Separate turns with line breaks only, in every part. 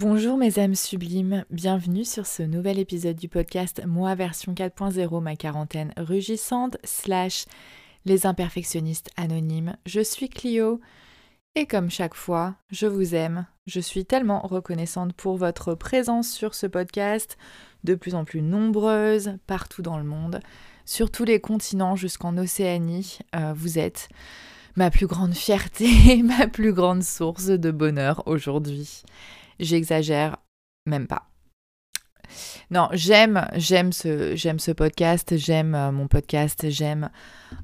Bonjour mes âmes sublimes, bienvenue sur ce nouvel épisode du podcast Moi version 4.0, ma quarantaine rugissante, slash les imperfectionnistes anonymes. Je suis Clio et comme chaque fois, je vous aime. Je suis tellement reconnaissante pour votre présence sur ce podcast, de plus en plus nombreuse partout dans le monde, sur tous les continents jusqu'en Océanie. Euh, vous êtes ma plus grande fierté, ma plus grande source de bonheur aujourd'hui. J'exagère même pas. Non, j'aime, j'aime ce, j'aime ce podcast, j'aime euh, mon podcast, j'aime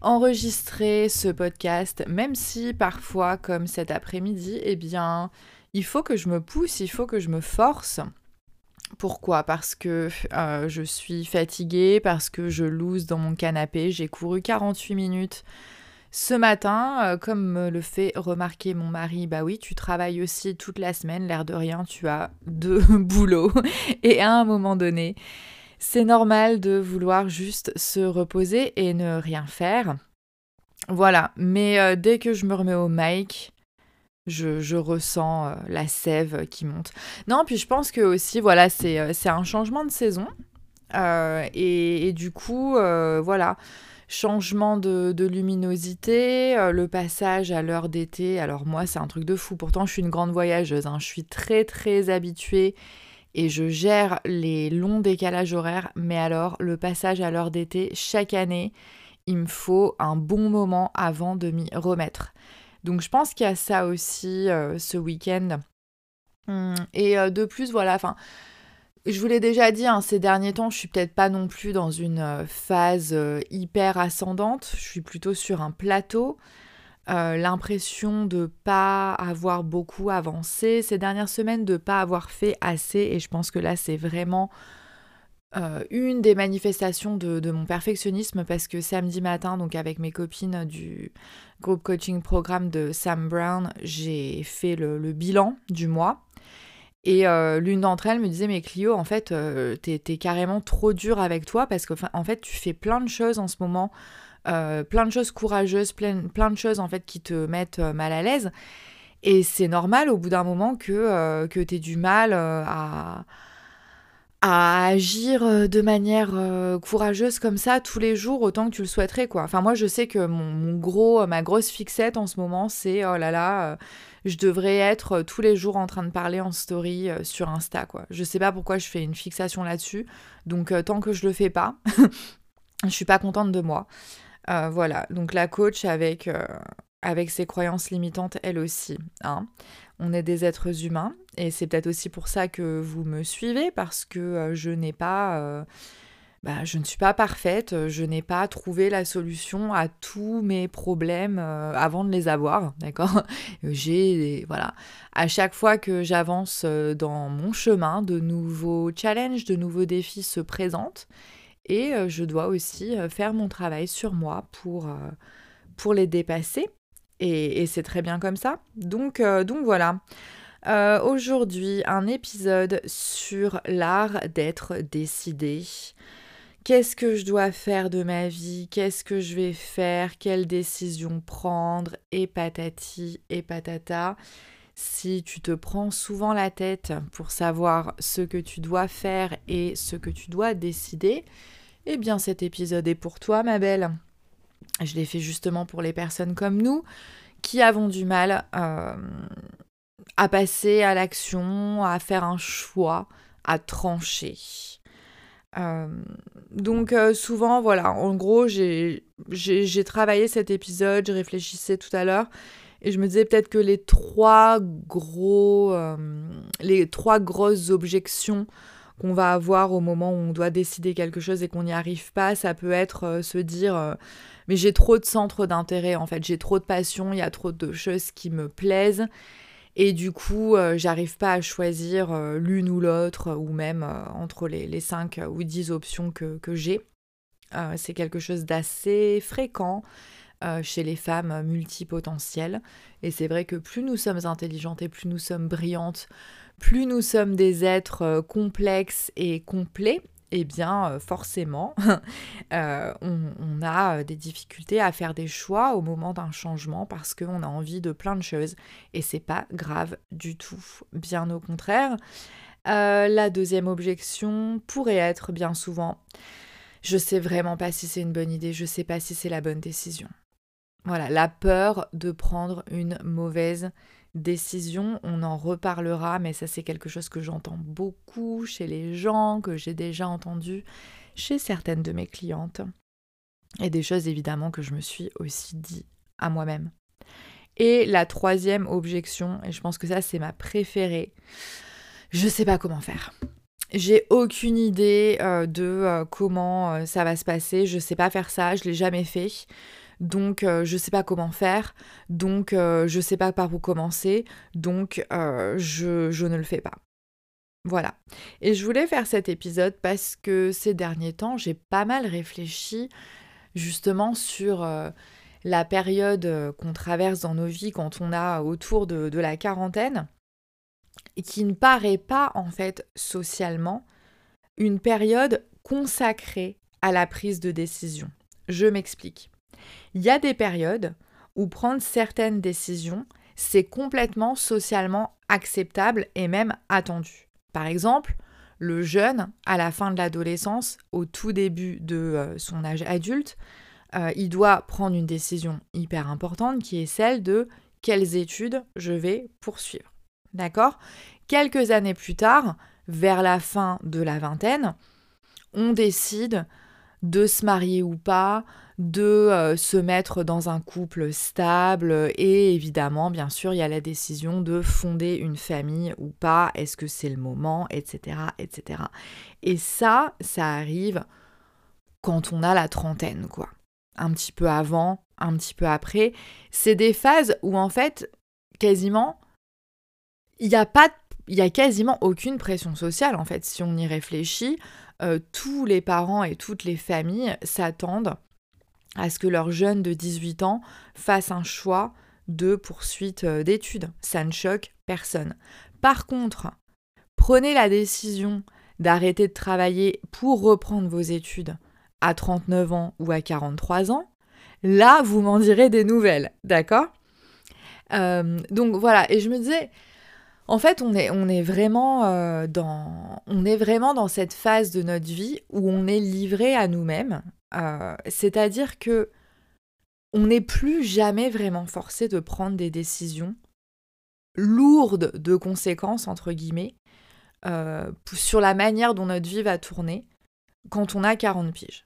enregistrer ce podcast, même si parfois, comme cet après-midi, eh bien, il faut que je me pousse, il faut que je me force. Pourquoi? Parce que euh, je suis fatiguée, parce que je loose dans mon canapé, j'ai couru 48 minutes ce matin, euh, comme me le fait remarquer mon mari, bah oui, tu travailles aussi toute la semaine, l'air de rien, tu as deux boulots. Et à un moment donné, c'est normal de vouloir juste se reposer et ne rien faire. Voilà, mais euh, dès que je me remets au mic, je, ressens euh, la sève qui monte. Non, puis je pense que aussi, voilà, c'est un changement de saison. et, du coup, voilà changement de, luminosité, euh, le passage à l'heure d'été. Alors moi, c'est un truc de fou. Pourtant, je suis une grande voyageuse. Hein. Je suis très très habituée et je gère les longs décalages horaires. Mais alors, le passage à l'heure d'été, chaque année, il me faut un bon moment avant de m'y remettre. Donc je pense qu'il y a ça aussi euh, ce week-end. Hum, et euh, de plus, voilà, enfin je vous l'ai déjà dit, hein, ces derniers temps, je suis peut-être pas non plus dans une euh, phase euh, hyper ascendante. Je suis plutôt sur un plateau. Euh, l'impression de pas avoir beaucoup avancé ces dernières semaines, de pas avoir fait assez. Et je pense que là, c'est vraiment une des manifestations de, mon perfectionnisme parce que samedi matin, donc avec mes copines du groupe coaching programme de Sam Brown, j'ai fait le bilan du mois. Et euh, l'une d'entre elles me disait, mais Clio, en fait, euh, t'es, carrément trop dur avec toi parce que, en fait, tu fais plein de choses en ce moment, euh, plein de choses courageuses, plein, de choses, en fait, qui te mettent mal à l'aise. Et c'est normal, au bout d'un moment, que, que t'aies du mal à, à agir de manière courageuse comme ça tous les jours autant que tu le souhaiterais, quoi. Enfin, moi, je sais que mon gros, ma grosse fixette en ce moment, c'est, oh là là je devrais être euh, tous les jours en train de parler en story euh, sur Insta, quoi. Je sais pas pourquoi je fais une fixation là-dessus. Donc, euh, tant que je le fais pas, je suis pas contente de moi. voilà. Donc, la coach avec, avec ses croyances limitantes, elle aussi. Hein. On est des êtres humains. Et c'est peut-être aussi pour ça que vous me suivez, parce que je n'ai pas bah, je ne suis pas parfaite, euh, je n'ai pas trouvé la solution à tous mes problèmes euh, avant de les avoir, d'accord? J'ai, voilà, à chaque fois que j'avance euh, dans mon chemin, de nouveaux challenges, de nouveaux défis se présentent et je dois aussi faire mon travail sur moi pour, pour les dépasser et, c'est très bien comme ça. Donc, donc voilà. Aujourd'hui, un épisode sur l'art d'être décidé. Qu'est-ce que je dois faire de ma vie? Qu'est-ce que je vais faire? Quelle décision prendre? Et patati et patata. Si tu te prends souvent la tête pour savoir ce que tu dois faire et ce que tu dois décider, eh bien cet épisode est pour toi, ma belle. Je l'ai fait justement pour les personnes comme nous qui avons du mal euh, à passer à l'action, à faire un choix, à trancher. Euh, donc euh, souvent, voilà, en gros, j'ai travaillé cet épisode, je réfléchissais tout à l'heure, et je me disais peut-être que les trois gros, euh, les trois grosses objections qu'on va avoir au moment où on doit décider quelque chose et qu'on n'y arrive pas, ça peut être se dire mais j'ai trop de centres d'intérêt en fait, j'ai trop de passion, il y a trop de choses qui me plaisent et du coup, euh, j'arrive pas à choisir euh, l'une ou l'autre, ou même euh, entre les, les 5 ou 10 options que, que j'ai. c'est quelque chose d'assez fréquent chez les femmes multipotentielles. Et c'est vrai que plus nous sommes intelligentes et plus nous sommes brillantes, plus nous sommes des êtres complexes et complets, eh bien forcément, on, a des difficultés à faire des choix au moment d'un changement parce qu'on a envie de plein de choses et c'est pas grave du tout. Bien au contraire. la deuxième objection pourrait être bien souvent je sais vraiment pas si c'est une bonne idée, je sais pas si c'est la bonne décision. Voilà, la peur de prendre une mauvaise décision, on en reparlera, mais ça c'est quelque chose que j'entends beaucoup chez les gens, que j'ai déjà entendu chez certaines de mes clientes. Et des choses évidemment que je me suis aussi dit à moi-même. Et la troisième objection, et je pense que ça c'est ma préférée, je sais pas comment faire. J'ai aucune idée euh, de euh, comment euh, ça va se passer. Je sais pas faire ça, je l'ai jamais fait. Donc je sais pas comment faire. Donc je sais pas par où commencer. Donc je, je ne le fais pas. Voilà. Et je voulais faire cet épisode parce que ces derniers temps, j'ai pas mal réfléchi justement sur la période qu'on traverse dans nos vies quand on a autour de la quarantaine et qui ne paraît pas en fait socialement une période consacrée à la prise de décision. Je m'explique. Il y a des périodes où prendre certaines décisions, c'est complètement socialement acceptable et même attendu. Par exemple, le jeune, à la fin de l'adolescence, au tout début de euh, son âge adulte, euh, il doit prendre une décision hyper importante qui est celle de quelles études je vais poursuivre. D'accord? Quelques années plus tard, vers la fin de la vingtaine, on décide de se marier ou pas, de euh, se mettre dans un couple stable et évidemment, bien sûr, il y a la décision de fonder une famille ou pas, est-ce que c'est le moment, etc., etc. Et ça, ça arrive quand on a la trentaine, quoi. Un petit peu avant, un petit peu après. C'est des phases où en fait, quasiment, il n'y a pas il y a quasiment aucune pression sociale en fait si on y réfléchit euh, tous les parents et toutes les familles s'attendent à ce que leur jeune de 18 ans fasse un choix de poursuite euh, d'études ça ne choque personne par contre prenez la décision d'arrêter de travailler pour reprendre vos études à 39 ans ou à 43 ans là vous m'en direz des nouvelles d'accord? Euh, donc voilà et je me disais en fait, on est, on est, vraiment, euh, dans, on est vraiment dans cette phase de notre vie où on est livré à nous-mêmes. Euh, c'est-à-dire que on n'est plus jamais vraiment forcé de prendre des décisions lourdes de conséquences, entre guillemets, euh, sur la manière dont notre vie va tourner quand on a 40 piges.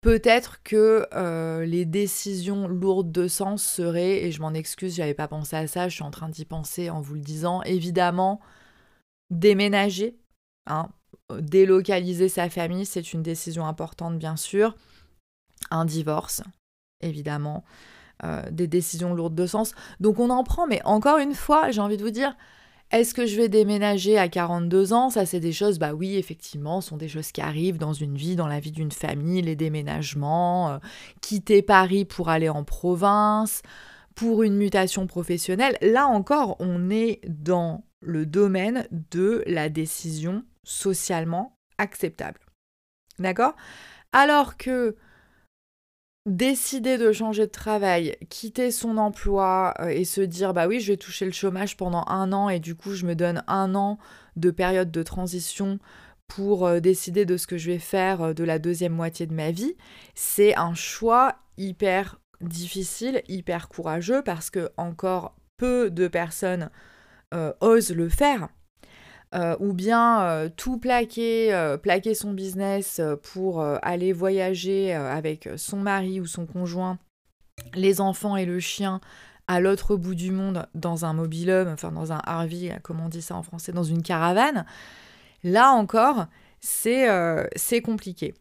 Peut-être que euh, les décisions lourdes de sens seraient, et je m'en excuse, j'avais pas pensé à ça, je suis en train d'y penser en vous le disant, évidemment, déménager, hein, délocaliser sa famille, c'est une décision importante bien sûr. Un divorce, évidemment, euh, des décisions lourdes de sens. Donc on en prend, mais encore une fois, j'ai envie de vous dire, est-ce que je vais déménager à 42 ans? Ça, c'est des choses, bah oui, effectivement, sont des choses qui arrivent dans une vie, dans la vie d'une famille, les déménagements, euh, quitter Paris pour aller en province, pour une mutation professionnelle. Là encore, on est dans le domaine de la décision socialement acceptable. D'accord? Alors que décider de changer de travail, quitter son emploi euh, et se dire bah oui je vais toucher le chômage pendant un an et du coup je me donne un an de période de transition pour euh, décider de ce que je vais faire euh, de la deuxième moitié de ma vie, c'est un choix hyper difficile, hyper courageux parce que encore peu de personnes osent le faire. Euh, ou bien euh, tout plaquer, euh, plaquer son business pour aller voyager avec son mari ou son conjoint, les enfants et le chien à l'autre bout du monde dans un mobilhome, enfin dans un RV, comme on dit ça en français, dans une caravane, là encore, c'est compliqué.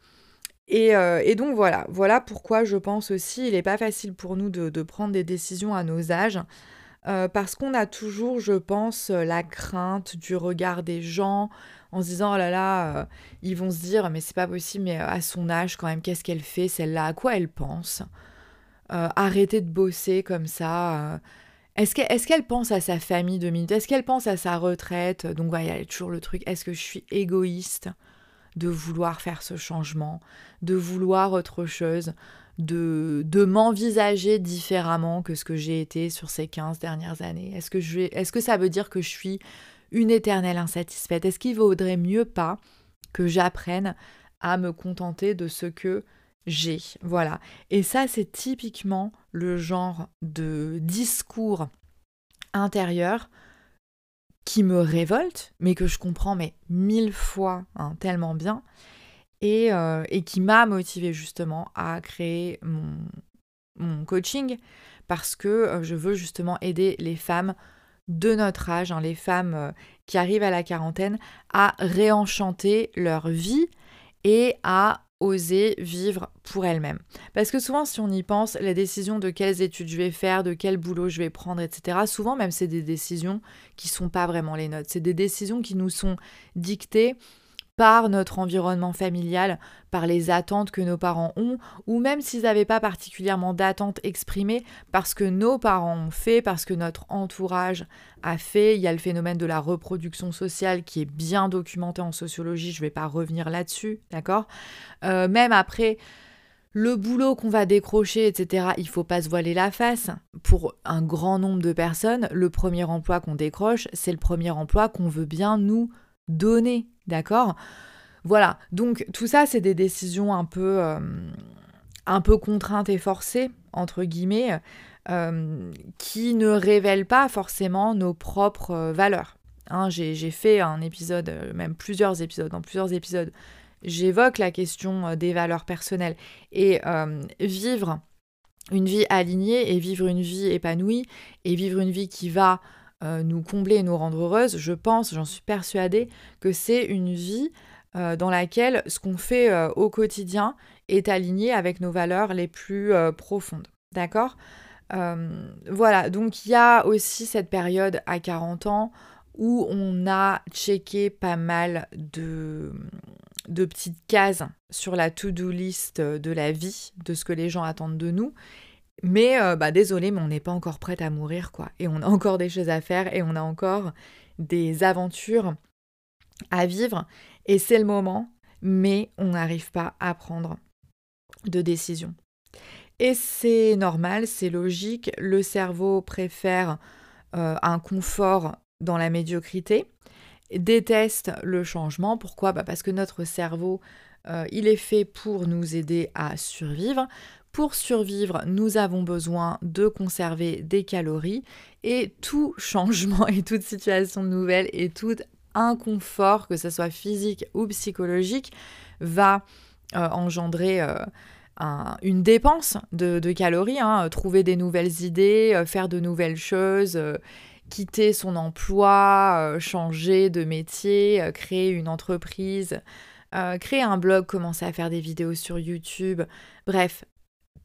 Et, donc voilà, voilà pourquoi je pense aussi il n'est pas facile pour nous de, prendre des décisions à nos âges. Euh, parce qu'on a toujours, je pense, euh, la crainte du regard des gens en se disant oh là là, euh, ils vont se dire mais c'est pas possible, mais à son âge quand même, qu'est-ce qu'elle fait celle-là À quoi elle pense? Arrêter de bosser comme ça. Est-ce qu'elle pense à sa famille de Est-ce qu'elle pense à sa retraite? Donc il y a toujours le truc est-ce que je suis égoïste de vouloir faire ce changement, de vouloir autre chose, de, m'envisager différemment que ce que j'ai été sur ces 15 dernières années? Est-ce que, je est-ce que ça veut dire que je suis une éternelle insatisfaite? Est-ce qu'il vaudrait mieux pas que j'apprenne à me contenter de ce que j'ai? Voilà. Et ça, c'est typiquement le genre de discours intérieur qui me révolte, mais que je comprends mais mille fois hein, tellement bien, euh, et, qui m'a motivé justement à créer mon, mon coaching parce que euh, je veux justement aider les femmes de notre âge, hein, les femmes euh, qui arrivent à la quarantaine, à réenchanter leur vie et à oser vivre pour elles-mêmes. Parce que souvent, si on y pense, la décision de quelles études je vais faire, de quel boulot je vais prendre, etc., souvent même c'est des décisions qui sont pas vraiment les nôtres. C'est des décisions qui nous sont dictées par notre environnement familial, par les attentes que nos parents ont, ou même s'ils n'avaient pas particulièrement d'attentes exprimées, parce que nos parents ont fait, parce que notre entourage a fait. Il y a le phénomène de la reproduction sociale qui est bien documenté en sociologie, je ne vais pas revenir là-dessus, d'accord? Euh, Même après le boulot qu'on va décrocher, etc., il faut pas se voiler la face. Pour un grand nombre de personnes, le premier emploi qu'on décroche, c'est le premier emploi qu'on veut bien nous donner, d'accord? Voilà, donc tout ça, c'est des décisions un peu, euh, un peu contraintes et forcées, entre guillemets, euh, qui ne révèlent pas forcément nos propres euh, valeurs. Hein, j'ai fait un épisode, même plusieurs épisodes, dans plusieurs épisodes, j'évoque la question des valeurs personnelles. Et vivre une vie alignée et vivre une vie épanouie et vivre une vie qui va euh, nous combler et nous rendre heureuses, je pense, j'en suis persuadée, que c'est une vie euh, dans laquelle ce qu'on fait euh, au quotidien est aligné avec nos valeurs les plus profondes. D'accord? Voilà, donc il y a aussi cette période à 40 ans où on a checké pas mal de, de petites cases sur la to-do list de la vie, de ce que les gens attendent de nous. Mais euh, bah désolé, mais on n'est pas encore prête à mourir, quoi. Et on a encore des choses à faire et on a encore des aventures à vivre. Et c'est le moment, mais on n'arrive pas à prendre de décision. Et c'est normal, c'est logique. Le cerveau préfère euh, un confort dans la médiocrité, déteste le changement. Pourquoi? Bah Parce que notre cerveau, euh, il est fait pour nous aider à survivre, pour survivre, nous avons besoin de conserver des calories et tout changement et toute situation nouvelle et tout inconfort, que ce soit physique ou psychologique, va euh, engendrer euh, une dépense de, calories, hein. trouver des nouvelles idées, euh, faire de nouvelles choses, quitter son emploi, changer de métier, créer une entreprise. créer un blog, commencer à faire des vidéos sur YouTube, bref,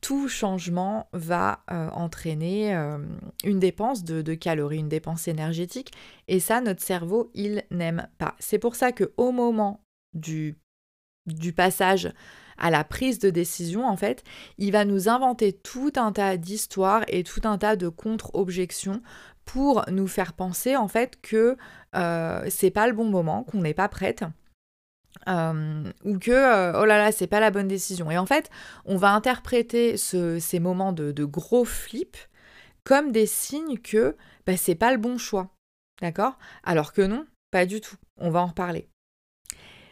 tout changement va euh, entraîner euh, une dépense de, calories, une dépense énergétique. Et ça, notre cerveau, il n'aime pas. C'est pour ça que au moment du, du passage à la prise de décision, en fait, il va nous inventer tout un tas d'histoires et tout un tas de contre-objections pour nous faire penser, en fait, que euh, c'est pas le bon moment, qu'on n'est pas prête euh, ou que euh, oh là là c'est pas la bonne décision. Et en fait on va interpréter ces moments de, gros flip comme des signes que bah, c'est pas le bon choix. D'accord? Alors que non pas du tout. On va en reparler.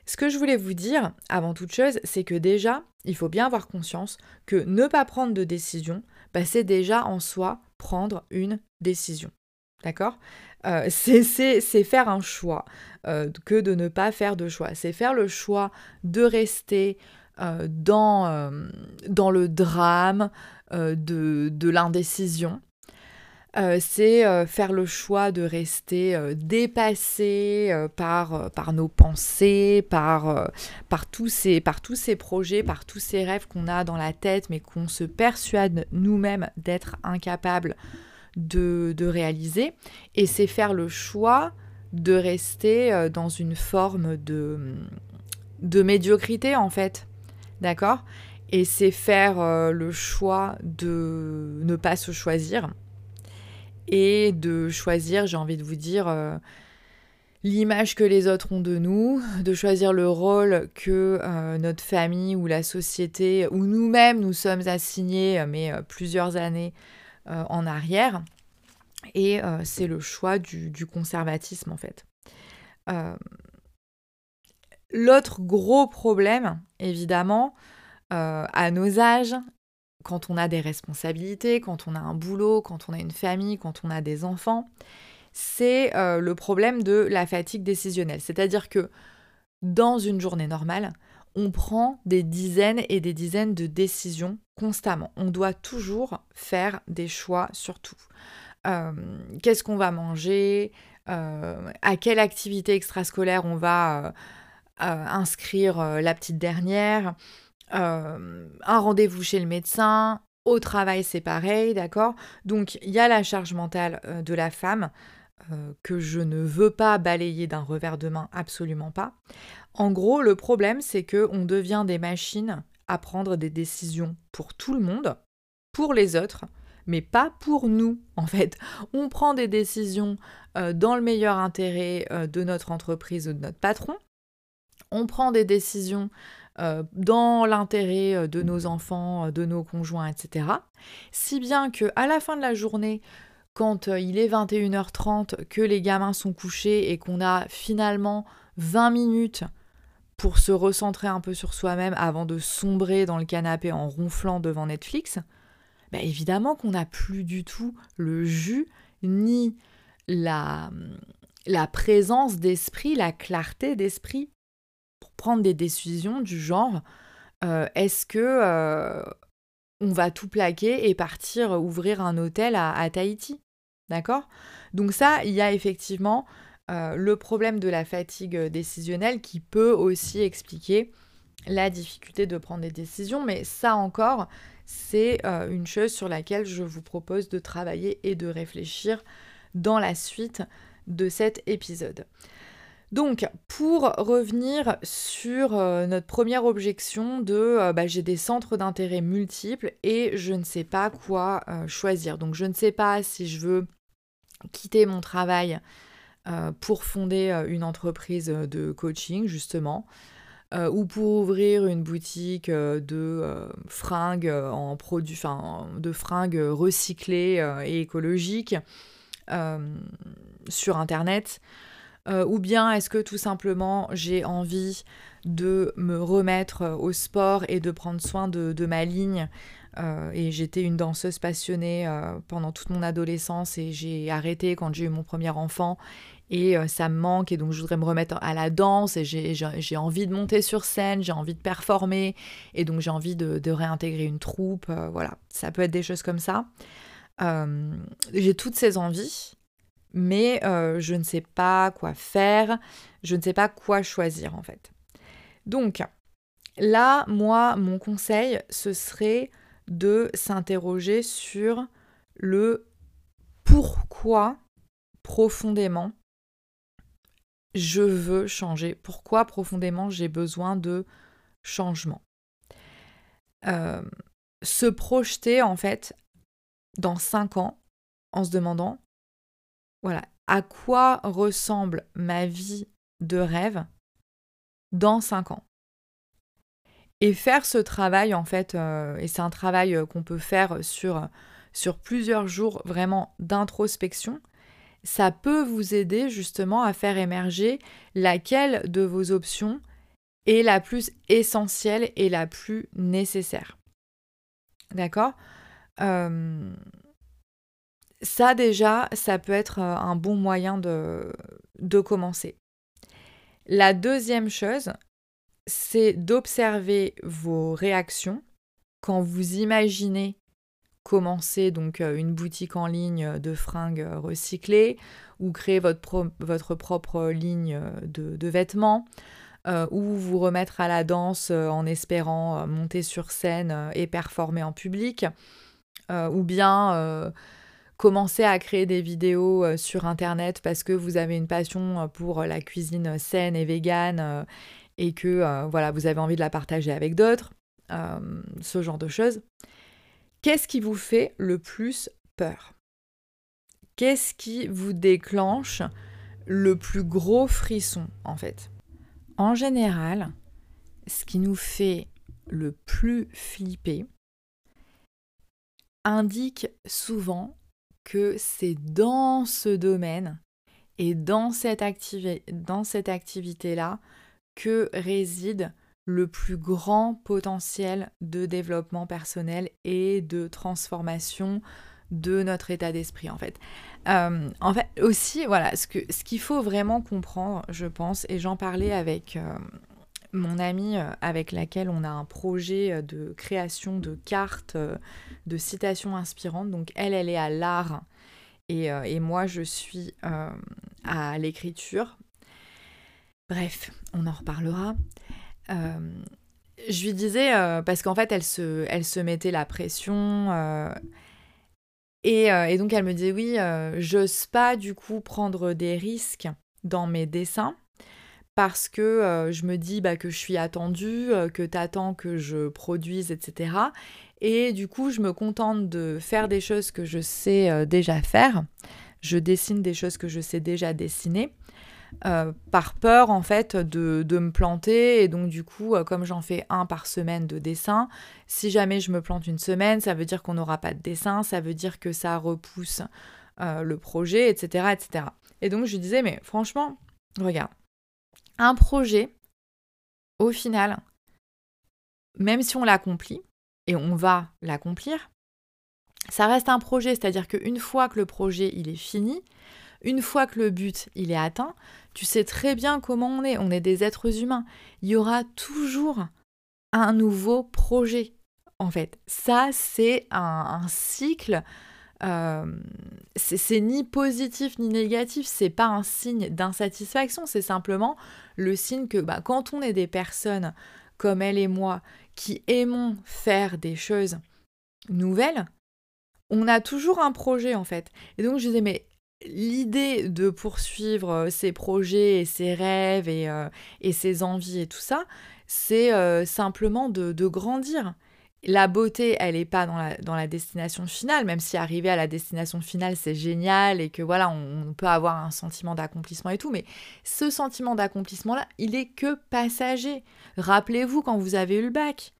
Ce que je voulais vous dire avant toute chose c'est que déjà il faut bien avoir conscience que ne pas prendre de décision bah, c'est déjà en soi prendre une décision. D'accord? Euh, C'est faire un choix euh, que de ne pas faire de choix. C'est faire le choix de rester euh, dans, le drame de, l'indécision. c'est faire le choix de rester dépassé par, nos pensées, par, tous ces, par tous ces projets, par tous ces rêves qu'on a dans la tête, mais qu'on se persuade nous-mêmes d'être incapables de, réaliser. Et c'est faire le choix de rester euh, dans une forme de, de médiocrité en fait. D'accord? Et c'est faire euh, le choix de ne pas se choisir et de choisir, j'ai envie de vous dire, euh, l'image que les autres ont de nous, de choisir le rôle que notre famille ou la société ou nous-mêmes nous sommes assignés, mais plusieurs années en arrière. Et c'est le choix du, conservatisme en fait. L'autre gros problème, évidemment, à nos âges, quand on a des responsabilités, quand on a un boulot, quand on a une famille, quand on a des enfants, c'est euh, le problème de la fatigue décisionnelle. C'est-à-dire que dans une journée normale, on prend des dizaines et des dizaines de décisions constamment. On doit toujours faire des choix sur tout. Euh, qu'est-ce qu'on va manger euh, À quelle activité extrascolaire on va inscrire la petite dernière euh, un rendez-vous chez le médecin, au travail c'est pareil, d'accord? Donc il y a la charge mentale euh, de la femme euh, que je ne veux pas balayer d'un revers de main, absolument pas. En gros, le problème c'est que on devient des machines à prendre des décisions pour tout le monde, pour les autres, mais pas pour nous en fait. On prend des décisions dans le meilleur intérêt de notre entreprise ou de notre patron. On prend des décisions euh, dans l'intérêt euh, de nos enfants, euh, de nos conjoints, etc. Si bien que à la fin de la journée, quand il est 21h30, que les gamins sont couchés et qu'on a finalement 20 minutes pour se recentrer un peu sur soi-même avant de sombrer dans le canapé en ronflant devant Netflix, bah évidemment qu'on n'a plus du tout le jus ni la, présence d'esprit, la clarté d'esprit prendre des décisions du genre euh, est-ce que euh, on va tout plaquer et partir ouvrir un hôtel à, Tahiti? D'accord? Donc ça, il y a effectivement euh, le problème de la fatigue décisionnelle qui peut aussi expliquer la difficulté de prendre des décisions, mais ça encore, c'est une chose sur laquelle je vous propose de travailler et de réfléchir dans la suite de cet épisode. Donc, pour revenir sur euh, notre première objection de euh, bah, j'ai des centres d'intérêt multiples et je ne sais pas quoi euh, choisir. Donc, je ne sais pas si je veux quitter mon travail pour fonder une entreprise de coaching, justement, ou pour ouvrir une boutique de fringues de recyclées et écologiques sur Internet. Euh, ou bien est-ce que tout simplement j'ai envie de me remettre euh, au sport et de prendre soin de, ma ligne euh, et j'étais une danseuse passionnée pendant toute mon adolescence et j'ai arrêté quand j'ai eu mon premier enfant et ça me manque et donc je voudrais me remettre à la danse et j'ai envie de monter sur scène, j'ai envie de performer et donc j'ai envie de, réintégrer une troupe, voilà, ça peut être des choses comme ça. j'ai toutes ces envies mais euh, je ne sais pas quoi faire, je ne sais pas quoi choisir en fait. Donc là, moi, mon conseil, ce serait de s'interroger sur le pourquoi profondément je veux changer, pourquoi profondément j'ai besoin de changement? Euh, se projeter en fait dans 5 ans en se demandant voilà, à quoi ressemble ma vie de rêve dans 5 ans? Et faire ce travail, en fait, euh, et c'est un travail euh, qu'on peut faire sur, sur plusieurs jours vraiment d'introspection, ça peut vous aider justement à faire émerger laquelle de vos options est la plus essentielle et la plus nécessaire. D'accord? Euh, ça déjà, ça peut être euh, un bon moyen de, de commencer. La deuxième chose, c'est d'observer vos réactions quand vous imaginez commencer donc euh, une boutique en ligne de fringues recyclées ou créer votre, propre ligne de, vêtements euh, ou vous remettre à la danse en espérant monter sur scène et performer en public ou bien commencer à créer des vidéos euh, sur Internet parce que vous avez une passion euh, pour euh, la cuisine saine et végane et que voilà, vous avez envie de la partager avec d'autres, ce genre de choses. Qu'est-ce qui vous fait le plus peur? Qu'est-ce qui vous déclenche le plus gros frisson en fait? En général, ce qui nous fait le plus flipper indique souvent que c'est dans ce domaine et dans cette, activité-là que réside le plus grand potentiel de développement personnel et de transformation de notre état d'esprit en fait. Euh, en fait aussi, voilà, ce qu'il ce faut vraiment comprendre, je pense, et j'en parlais avec euh, mon amie euh, avec laquelle on a un projet de création de cartes de citations inspirantes. Donc elle, elle est à l'art et, et, moi, je suis à l'écriture. Bref, on en reparlera. Je lui disais, parce qu'en fait, elle se, elle se mettait la pression euh, et, donc elle me dit oui, euh, j'ose pas du coup prendre des risques dans mes dessins parce que euh, je me dis bah, que je suis attendue, que t'attends que je produise, etc. Et du coup, je me contente de faire des choses que je sais déjà faire. Je dessine des choses que je sais déjà dessiner. Euh, par peur en fait de, me planter. Et donc du coup euh, comme j'en fais un par semaine de dessin si jamais je me plante une semaine ça veut dire qu'on n'aura pas de dessin ça veut dire que ça repousse euh, le projet etc etc et donc je disais mais franchement regarde un projet au final même si on l'accomplit et on va l'accomplir ça reste un projet. C'est à dire qu'une fois que le projet il est fini une fois que le but il est atteint, tu sais très bien comment on est, on est des êtres humains. Il y aura toujours un nouveau projet. En fait, ça c'est un, cycle. Euh, c'est ni positif ni négatif, c'est pas un signe d'insatisfaction, c'est simplement le signe que bah, quand on est des personnes comme elle et moi qui aimons faire des choses nouvelles, on a toujours un projet en fait. Et donc je disais mais l'idée de poursuivre euh, ses projets et ses rêves et, euh, ses envies et tout ça, c'est euh, simplement de, grandir. La beauté, elle n'est pas dans la, dans la, destination finale, même si arriver à la destination finale, c'est génial et que voilà, on, peut avoir un sentiment d'accomplissement et tout, mais ce sentiment d'accomplissement-là, il est que passager. Rappelez-vous quand vous avez eu le bac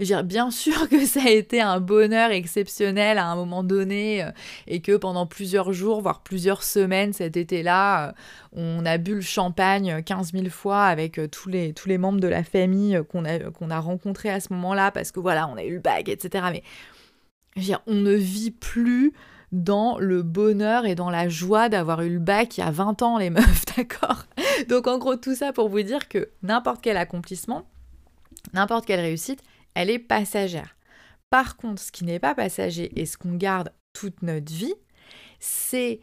bien sûr que ça a été un bonheur exceptionnel à un moment donné euh, et que pendant plusieurs jours, voire plusieurs semaines cet été-là, euh, on a bu le champagne 15 000 fois avec euh, tous les, tous les membres de la famille qu'on a, a rencontrés à ce moment-là parce que voilà, on a eu le bac, etc. Mais on ne vit plus dans le bonheur et dans la joie d'avoir eu le bac il y a 20 ans, les meufs, d'accord? Donc en gros, tout ça pour vous dire que n'importe quel accomplissement, n'importe quelle réussite, elle est passagère. Par contre, ce qui n'est pas passager et ce qu'on garde toute notre vie, c'est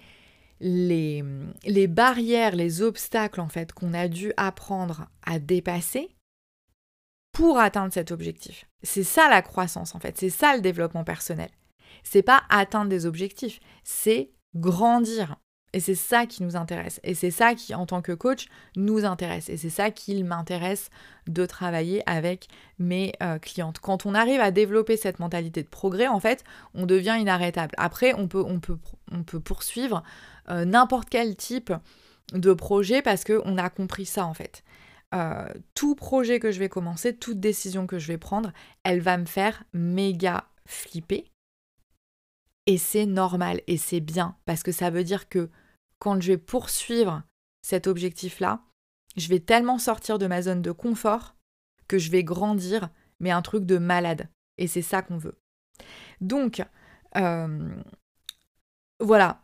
les, les barrières, les obstacles en fait qu'on a dû apprendre à dépasser pour atteindre cet objectif. C'est ça la croissance en fait, c'est ça le développement personnel. C'est pas atteindre des objectifs, c'est grandir. Et c'est ça qui nous intéresse. Et c'est ça qui, en tant que coach, nous intéresse. Et c'est ça qu'il m'intéresse de travailler avec mes euh, clientes. Quand on arrive à développer cette mentalité de progrès, en fait, on devient inarrêtable. Après, on peut, on peut, on peut poursuivre euh, n'importe quel type de projet parce qu'on a compris ça, en fait. Euh, tout projet que je vais commencer, toute décision que je vais prendre, elle va me faire méga flipper et c'est normal et c'est bien parce que ça veut dire que quand je vais poursuivre cet objectif-là, je vais tellement sortir de ma zone de confort que je vais grandir, mais un truc de malade. Et c'est ça qu'on veut. Donc, euh, voilà.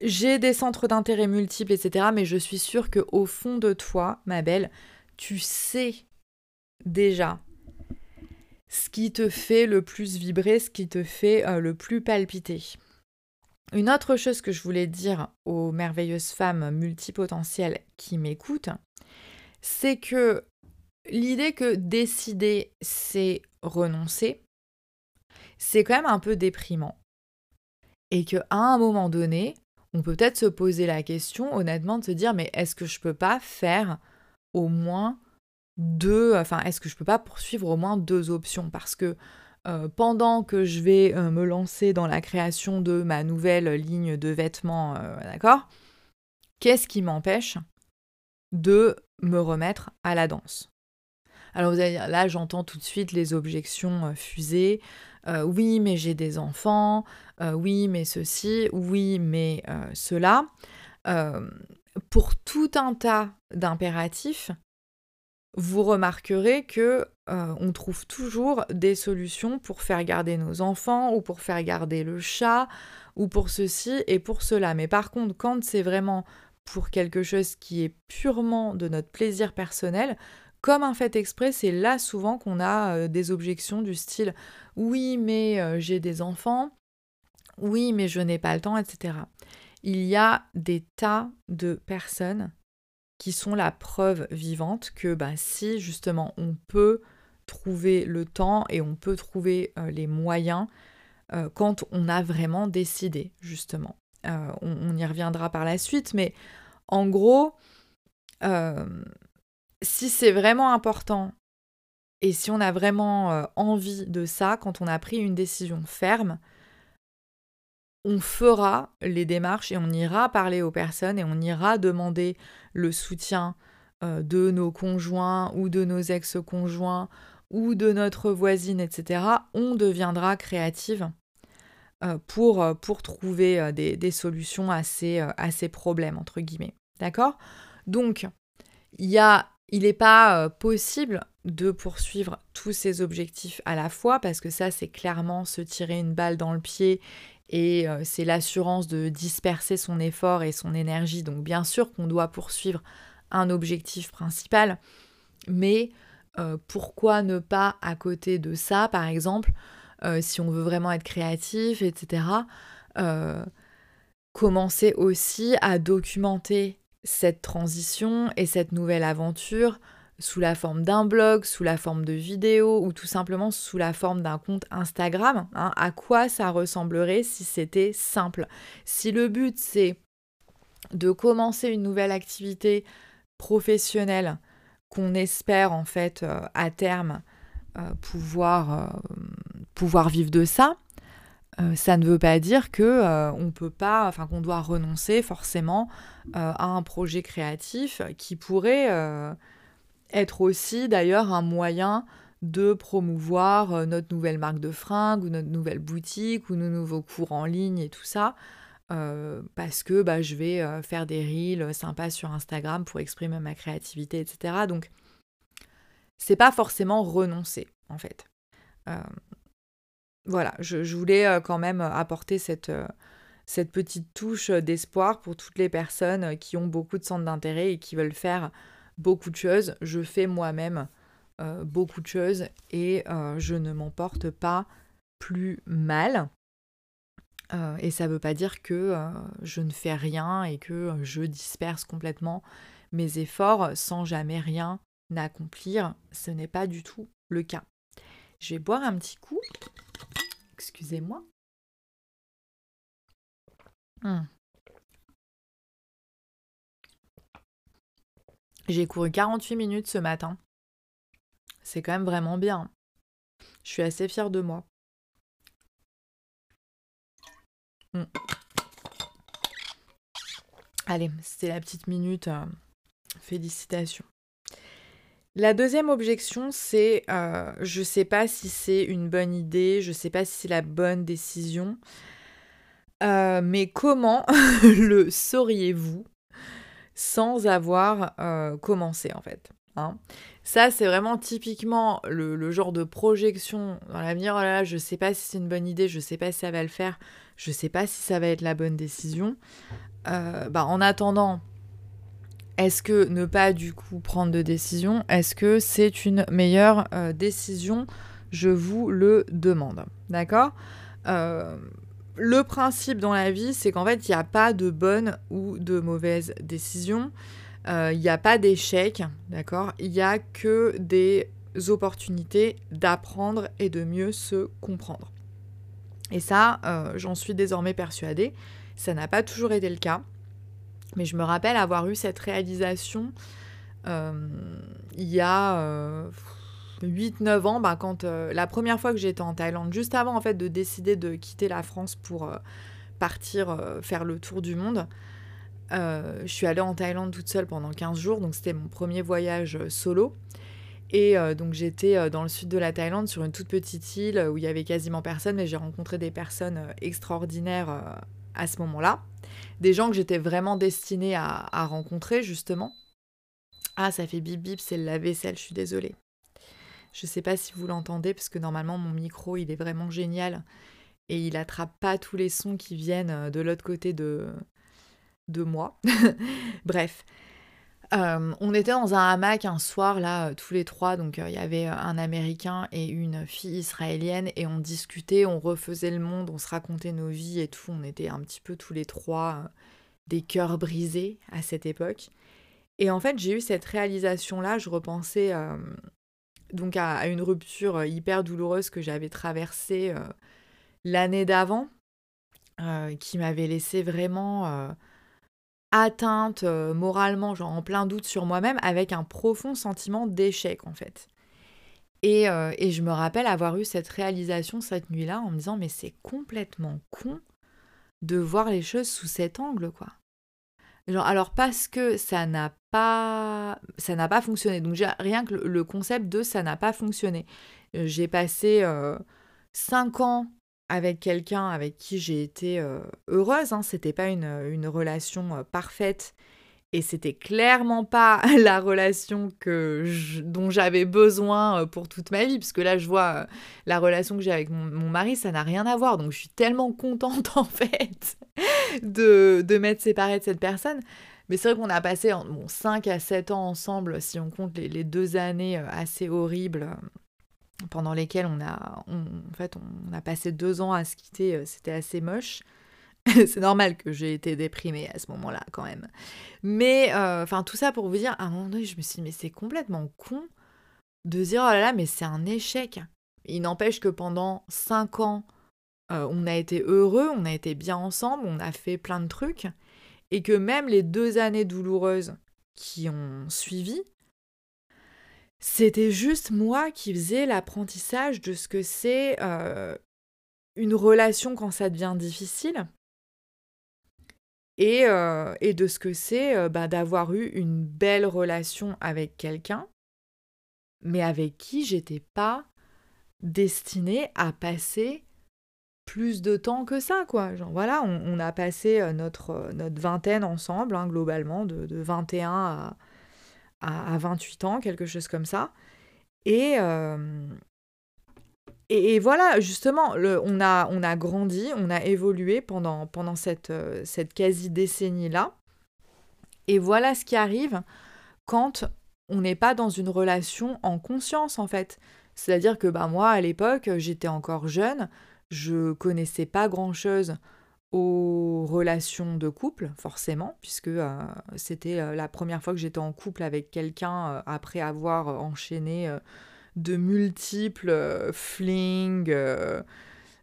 J'ai des centres d'intérêt multiples, etc. Mais je suis sûre qu'au fond de toi, ma belle, tu sais déjà ce qui te fait le plus vibrer, ce qui te fait euh, le plus palpiter. Une autre chose que je voulais dire aux merveilleuses femmes multipotentielles qui m'écoutent, c'est que l'idée que décider, c'est renoncer, c'est quand même un peu déprimant. Et qu'à un moment donné, on peut peut-être se poser la question, honnêtement, de se dire, mais est-ce que je peux pas faire au moins deux, enfin, est-ce que je peux pas poursuivre au moins deux options? Parce que euh, pendant que je vais euh, me lancer dans la création de ma nouvelle ligne de vêtements, euh, d'accord? Qu'est-ce qui m'empêche de me remettre à la danse? Alors vous allez dire, là j'entends tout de suite les objections fusées. Oui, mais j'ai des enfants. Oui, mais ceci. Oui, mais cela. pour tout un tas d'impératifs, vous remarquerez que on trouve toujours des solutions pour faire garder nos enfants ou pour faire garder le chat ou pour ceci et pour cela. Mais par contre, quand c'est vraiment pour quelque chose qui est purement de notre plaisir personnel, comme un fait exprès, c'est là souvent qu'on a euh, des objections du style oui, mais euh, j'ai des enfants, oui, mais je n'ai pas le temps, etc. Il y a des tas de personnes qui sont la preuve vivante que bah, si justement on peut trouver le temps et on peut trouver euh, les moyens quand on a vraiment décidé, justement. on, y reviendra par la suite, mais en gros, si c'est vraiment important et si on a vraiment euh, envie de ça, quand on a pris une décision ferme, on fera les démarches et on ira parler aux personnes et on ira demander le soutien euh, de nos conjoints ou de nos ex-conjoints ou de notre voisine, etc. On deviendra créative euh, pour, pour trouver des, solutions à ces, à ces problèmes, entre guillemets. D'accord? Donc, il y a il n'est pas euh, possible de poursuivre tous ces objectifs à la fois parce que ça, c'est clairement se tirer une balle dans le pied et euh, c'est l'assurance de disperser son effort et son énergie. Donc bien sûr qu'on doit poursuivre un objectif principal, mais euh, pourquoi ne pas à côté de ça, par exemple, si on veut vraiment être créatif, etc., commencer aussi à documenter cette transition et cette nouvelle aventure sous la forme d'un blog, sous la forme de vidéos ou tout simplement sous la forme d'un compte Instagram, hein, à quoi ça ressemblerait si c'était simple? Si le but c'est de commencer une nouvelle activité professionnelle qu'on espère en fait euh, à terme euh, pouvoir, euh, pouvoir vivre de ça, ça ne veut pas dire que on peut pas, enfin qu'on doit renoncer forcément à un projet créatif qui pourrait être aussi d'ailleurs un moyen de promouvoir notre nouvelle marque de fringues ou notre nouvelle boutique ou nos nouveaux cours en ligne et tout ça. parce que bah, je vais faire des reels sympas sur Instagram pour exprimer ma créativité, etc. Donc, c'est pas forcément renoncer, en fait voilà, je, voulais euh, quand même apporter cette, euh, cette petite touche d'espoir pour toutes les personnes qui ont beaucoup de centres d'intérêt et qui veulent faire beaucoup de choses. Je fais moi-même euh, beaucoup de choses et je ne m'en porte pas plus mal. et ça ne veut pas dire que je ne fais rien et que je disperse complètement mes efforts sans jamais rien accomplir. Ce n'est pas du tout le cas. Je vais boire un petit coup. Excusez-moi. Hmm. J'ai couru 48 minutes ce matin. C'est quand même vraiment bien. Je suis assez fière de moi. Hmm. Allez, c'était la petite minute. Euh, félicitations. La deuxième objection, c'est euh, je sais pas si c'est une bonne idée, je sais pas si c'est la bonne décision, euh, mais comment le sauriez-vous sans avoir euh, commencé en fait hein Ça, c'est vraiment typiquement le, genre de projection dans l'avenir. Oh là là, je sais pas si c'est une bonne idée, je sais pas si ça va le faire, je sais pas si ça va être la bonne décision. bah, en attendant, est-ce que ne pas du coup prendre de décision, est-ce que c'est une meilleure euh, décision? Je vous le demande. D'accord? Euh, Le principe dans la vie, c'est qu'en fait, il n'y a pas de bonne ou de mauvaise décision. Euh, il n'y a pas d'échec, d'accord? Il n'y a que des opportunités d'apprendre et de mieux se comprendre. Et ça, j'en suis désormais persuadée. Ça n'a pas toujours été le cas. Mais je me rappelle avoir eu cette réalisation euh, il y a 8-9 euh, ans, bah, quand euh, la première fois que j'étais en Thaïlande, juste avant en fait de décider de quitter la France pour partir faire le tour du monde. je suis allée en Thaïlande toute seule pendant 15 jours, donc c'était mon premier voyage solo. Et donc j'étais dans le sud de la Thaïlande sur une toute petite île où il y avait quasiment personne, mais j'ai rencontré des personnes extraordinaires à ce moment-là. Des gens que j'étais vraiment destinée à, à, rencontrer justement. Ah, ça fait bip bip, c'est le lave-vaisselle, je suis désolée. Je sais pas si vous l'entendez parce que normalement mon micro il est vraiment génial et il attrape pas tous les sons qui viennent euh, de l'autre côté de, de moi. Bref. Euh, on était dans un hamac un soir là, euh, tous les trois, donc il y avait un Américain et une fille israélienne et on discutait, on refaisait le monde, on se racontait nos vies et tout. On était un petit peu tous les trois des cœurs brisés à cette époque. Et en fait, j'ai eu cette réalisation là, je repensais donc à, une rupture euh, hyper douloureuse que j'avais traversée euh, l'année d'avant, euh, qui m'avait laissé vraiment atteinte moralement, genre en plein doute sur moi-même, avec un profond sentiment d'échec en fait. Et, et, je me rappelle avoir eu cette réalisation cette nuit-là en me disant mais c'est complètement con de voir les choses sous cet angle quoi alors parce que ça n'a pas ça n'a pas fonctionné. Donc rien que le, concept de ça n'a pas fonctionné. Euh, j'ai passé euh, cinq ans avec quelqu'un avec qui j'ai été euh, heureuse. Hein. C'était pas une, une relation parfaite et c'était clairement pas la relation que dont j'avais besoin pour toute ma vie, puisque là je vois la relation que j'ai avec mon, mon, mari, ça n'a rien à voir. Donc je suis tellement contente en fait de, de m'être séparée de cette personne. Mais c'est vrai qu'on a passé bon, 5 à 7 ans ensemble, si on compte les, deux années euh, assez horribles euh, pendant lesquelles on a, en fait, on a passé deux ans à se quitter, euh, c'était assez moche. c'est normal que j'ai été déprimée à ce moment-là quand même. Mais enfin tout ça pour vous dire, à un moment donné, je me suis dit, mais c'est complètement con de dire, oh là là, mais c'est un échec. Il n'empêche que pendant 5 ans, euh, on a été heureux, on a été bien ensemble, on a fait plein de trucs, et que même les deux années douloureuses qui ont suivi, c'était juste moi qui faisais l'apprentissage de ce que c'est euh, une relation quand ça devient difficile. Et, euh, de ce que c'est bah, d'avoir eu une belle relation avec quelqu'un, mais avec qui j'étais pas destinée à passer plus de temps que ça, quoi. Genre, voilà, on, a passé euh, notre, euh, notre vingtaine ensemble, hein, globalement, de, de 21 à, à, 28 ans, quelque chose comme ça. Euh, et, voilà, justement, on, a, on a grandi, on a évolué pendant, pendant cette, cette quasi-décennie-là. Et voilà ce qui arrive quand on n'est pas dans une relation en conscience, en fait. C'est-à-dire que bah, moi, à l'époque, j'étais encore jeune, je connaissais pas grand-chose aux relations de couple, forcément, puisque euh, c'était euh, la première fois que j'étais en couple avec quelqu'un euh, après avoir enchaîné de multiples flings,